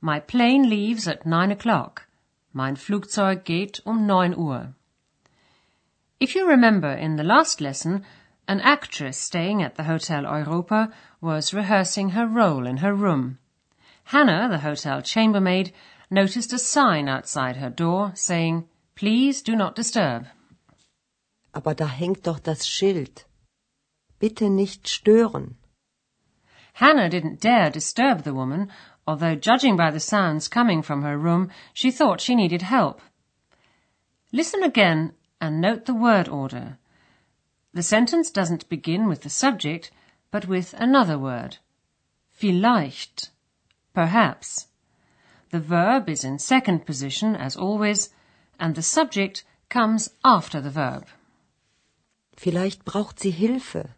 My plane leaves at 9 o'clock. Mein Flugzeug geht um neun Uhr. If you remember in the last lesson, an actress staying at the Hotel Europa was rehearsing her role in her room. Hannah, the hotel chambermaid, noticed a sign outside her door saying, Please do not disturb. Aber da hängt doch das Schild. Bitte nicht stören. Hannah didn't dare disturb the woman, although judging by the sounds coming from her room, she thought she needed help. Listen again and note the word order. The sentence doesn't begin with the subject, but with another word. Vielleicht. Perhaps. The verb is in second position, as always, and the subject comes after the verb. Vielleicht braucht sie Hilfe.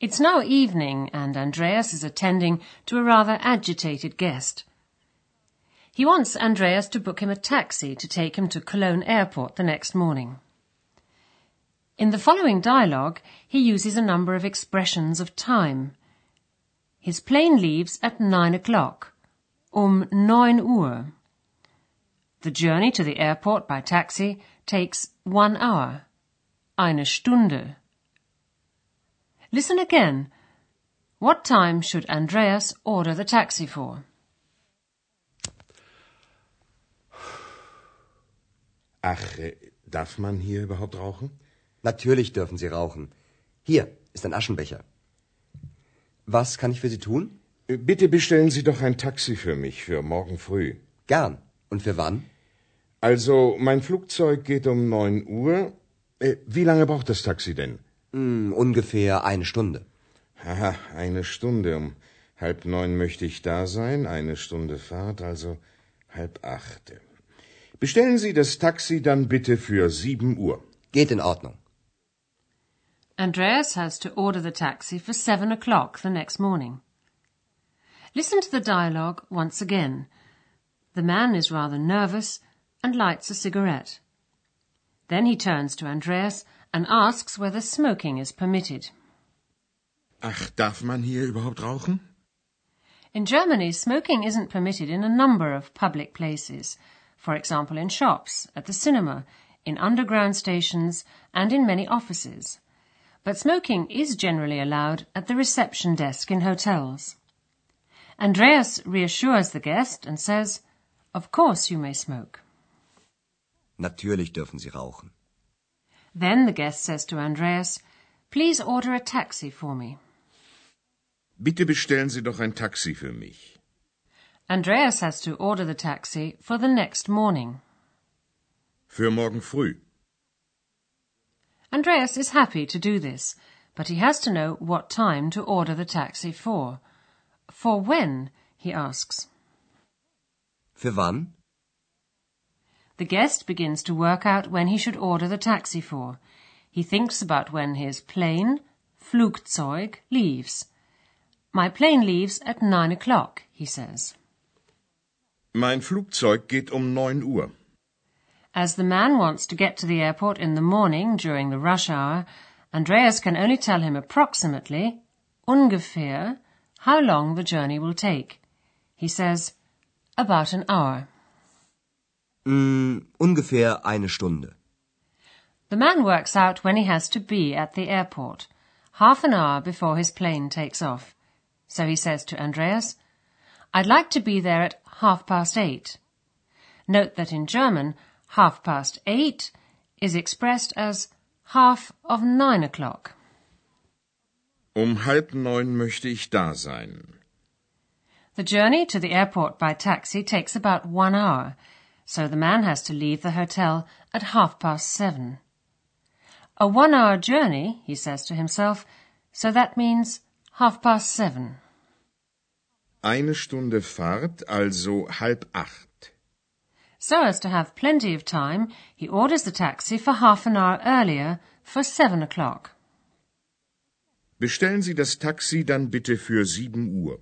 It's now evening, and Andreas is attending to a rather agitated guest. He wants Andreas to book him a taxi to take him to Cologne Airport the next morning. In the following dialogue, he uses a number of expressions of time. His plane leaves at nine o'clock, um neun Uhr. The journey to the airport by taxi takes one hour, eine Stunde. Listen again. What time should Andreas order the taxi for? Ach, äh, darf man hier überhaupt rauchen? Natürlich dürfen Sie rauchen. Hier ist ein Aschenbecher. Was kann ich für Sie tun? Äh, Bitte bestellen Sie doch ein Taxi für mich für morgen früh. Gern. Und für wann? Also, mein Flugzeug geht um neun Uhr. Äh, wie lange braucht das Taxi denn? Hm, ungefähr eine Stunde. Haha, eine Stunde. Um halb neun möchte ich da sein. Eine Stunde Fahrt, also halb acht. Bestellen Sie das Taxi dann bitte für sieben Uhr. Geht in Ordnung. Andreas has to order the taxi for seven o'clock the next morning. Listen to the dialogue once again. The man is rather nervous and lights a cigarette. Then he turns to Andreas and asks whether smoking is permitted. Ach, darf man hier überhaupt rauchen? In Germany, smoking isn't permitted in a number of public places, for example in shops, at the cinema, in underground stations, and in many offices. But smoking is generally allowed at the reception desk in hotels. Andreas reassures the guest and says, Of course you may smoke. Natürlich dürfen Sie rauchen. Then the guest says to Andreas, Please order a taxi for me. Bitte bestellen Sie doch ein Taxi für mich. Andreas has to order the taxi for the next morning. Für morgen früh. Andreas is happy to do this, but he has to know what time to order the taxi for. For when? he asks. Für wann? The guest begins to work out when he should order the taxi for. He thinks about when his plane, Flugzeug, leaves. My plane leaves at nine o'clock, he says. Mein Flugzeug geht um neun Uhr. As the man wants to get to the airport in the morning during the rush hour, Andreas can only tell him approximately, ungefähr, how long the journey will take. He says, about an hour. Hm, ungefähr eine Stunde. The man works out when he has to be at the airport, half an hour before his plane takes off. So he says to Andreas, I'd like to be there at half past eight. Note that in German, half past eight is expressed as half of nine o'clock. Um halb neun möchte ich da sein. The journey to the airport by taxi takes about one hour, so the man has to leave the hotel at half past seven. A one hour journey, he says to himself, so that means half past seven. Eine Stunde Fahrt, also halb acht. So as to have plenty of time, he orders the taxi for half an hour earlier for seven o'clock. Bestellen Sie das Taxi dann bitte für sieben Uhr.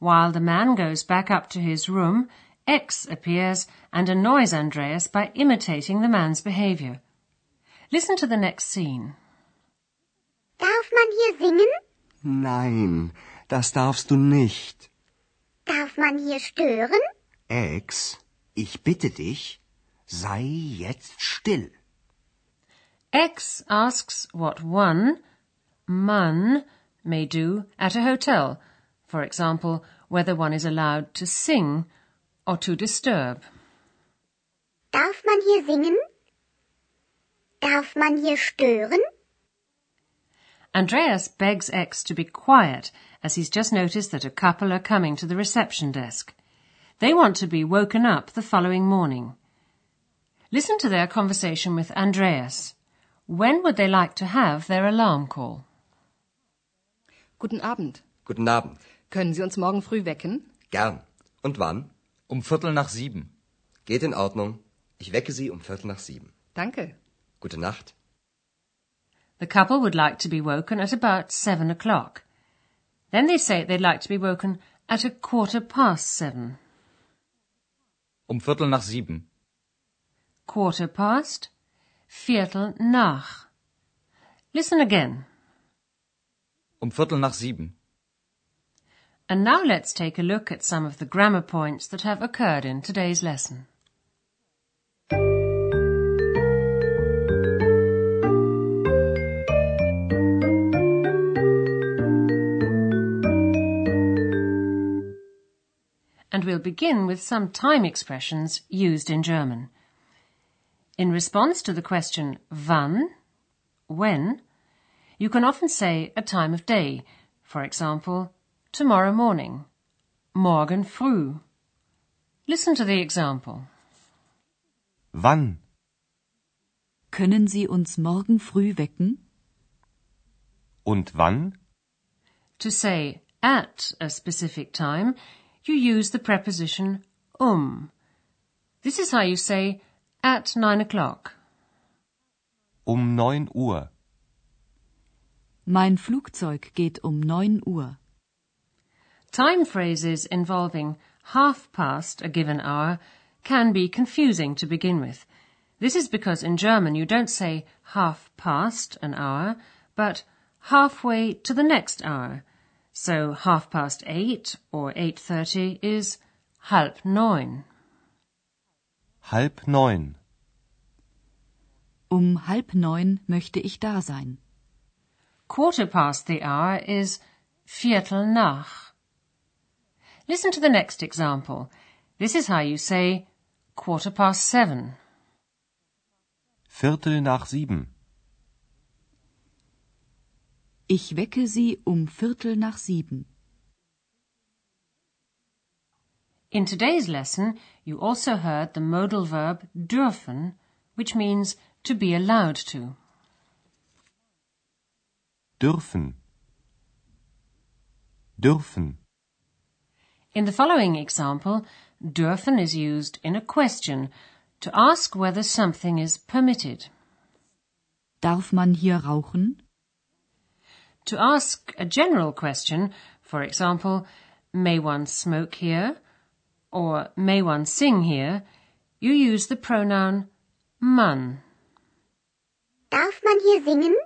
While the man goes back up to his room, X appears and annoys Andreas by imitating the man's behavior. Listen to the next scene. Darf man hier singen? Nein, das darfst du nicht. Darf man hier stören? Ex, ich bitte dich, sei jetzt still. X asks what one, man, may do at a hotel. For example, whether one is allowed to sing or to disturb. Darf man hier singen? Darf man hier stören? Andreas begs X to be quiet as he's just noticed that a couple are coming to the reception desk. They want to be woken up the following morning. Listen to their conversation with Andreas. When would they like to have their alarm call? Guten Abend. Guten Abend. Können Sie uns morgen früh wecken? Gern. Und wann? Um Viertel nach sieben. Geht in Ordnung. Ich wecke Sie um Viertel nach sieben. Danke. Gute Nacht. The couple would like to be woken at about seven o'clock. Then they say they'd like to be woken at a quarter past seven. Um Viertel nach sieben. Quarter past, Viertel nach. Listen again. Um Viertel nach sieben. And now let's take a look at some of the grammar points that have occurred in today's lesson. And we'll begin with some time expressions used in German. In response to the question wann, when, you can often say a time of day, for example, tomorrow morning, morgen früh. Listen to the example. Wann? Können Sie uns morgen früh wecken? Und wann? To say at a specific time, you use the preposition um. This is how you say at nine o'clock. Um neun Uhr. Mein Flugzeug geht um neun Uhr. Time phrases involving half past a given hour can be confusing to begin with. This is because in German you don't say half past an hour, but halfway to the next hour. So half past eight or eight thirty is halb neun. Halb neun. Um halb neun möchte ich da sein. Quarter past the hour is viertel nach. Listen to the next example. This is how you say quarter past seven. Viertel nach sieben. Ich wecke Sie um Viertel nach sieben. In today's lesson, you also heard the modal verb dürfen, which means to be allowed to. Dürfen. Dürfen. In the following example, dürfen is used in a question to ask whether something is permitted. Darf man hier rauchen? To ask a general question, for example, may one smoke here? Or may one sing here? You use the pronoun man. Darf man hier singen?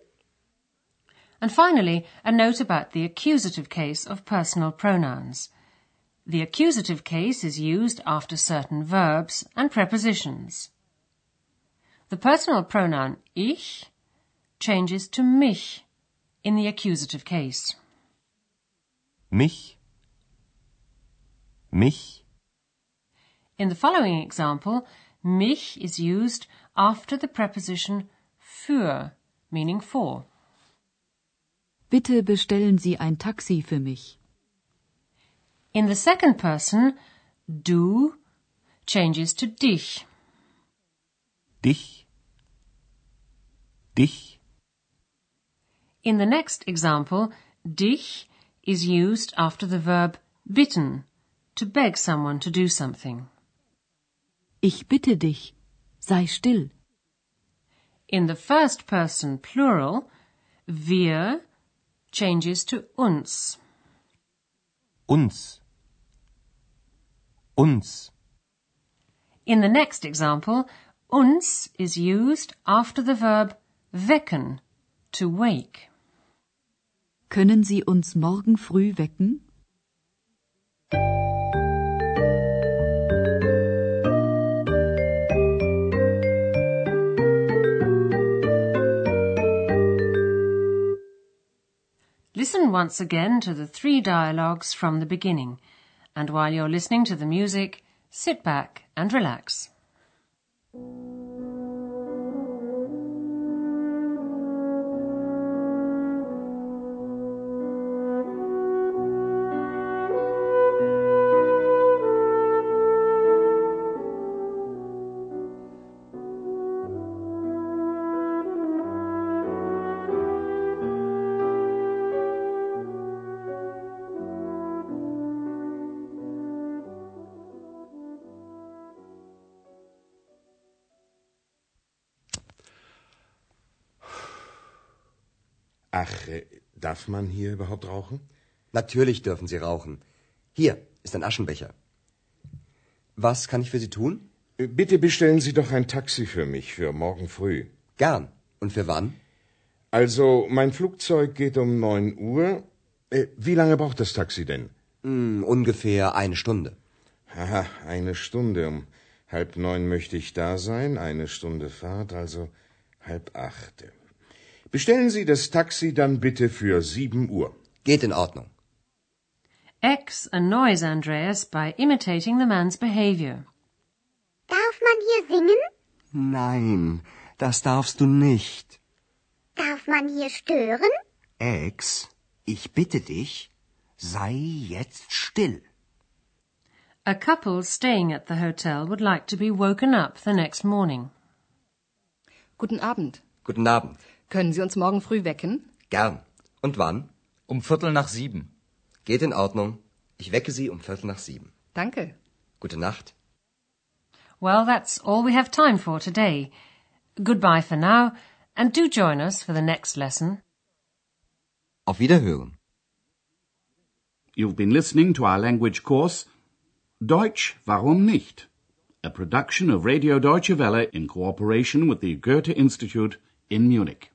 And finally, a note about the accusative case of personal pronouns. The accusative case is used after certain verbs and prepositions. The personal pronoun ich changes to mich in the accusative case. Mich. Mich. In the following example, mich is used after the preposition für, meaning for. Bitte bestellen Sie ein Taxi für mich. In the second person, du changes to dich. Dich. Dich. In the next example, dich is used after the verb bitten, to beg someone to do something. Ich bitte dich, sei still. In the first person plural, wir changes to uns. Uns. Uns. In the next example, uns is used after the verb wecken, to wake. Können Sie uns morgen früh wecken? Listen once again to the three dialogues from the beginning, and while you're listening to the music, sit back and relax. Ach, äh, darf man hier überhaupt rauchen? Natürlich dürfen Sie rauchen. Hier ist ein Aschenbecher. Was kann ich für Sie tun? Äh, Bitte bestellen Sie doch ein Taxi für mich für morgen früh. Gern. Und für wann? Also, mein Flugzeug geht um neun Uhr. Äh, wie lange braucht das Taxi denn? Hm, ungefähr eine Stunde. Haha, eine Stunde. Um halb neun möchte ich da sein. Eine Stunde Fahrt, also halb acht. Bestellen Sie das Taxi dann bitte für sieben Uhr. Geht in Ordnung. X annoys Andreas by imitating the man's behavior. Darf man hier singen? Nein, das darfst du nicht. Darf man hier stören? Ex, ich bitte dich, sei jetzt still. A couple staying at the hotel would like to be woken up the next morning. Guten Abend. Guten Abend. Können Sie uns morgen früh wecken? Gern. Und wann? Um Viertel nach sieben. Geht in Ordnung. Ich wecke Sie um Viertel nach sieben. Danke. Gute Nacht. Well, that's all we have time for today. Goodbye for now, and do join us for the next lesson. Auf Wiederhören. You've been listening to our language course Deutsch, warum nicht? A production of Radio Deutsche Welle in cooperation with the Goethe Institute in Munich.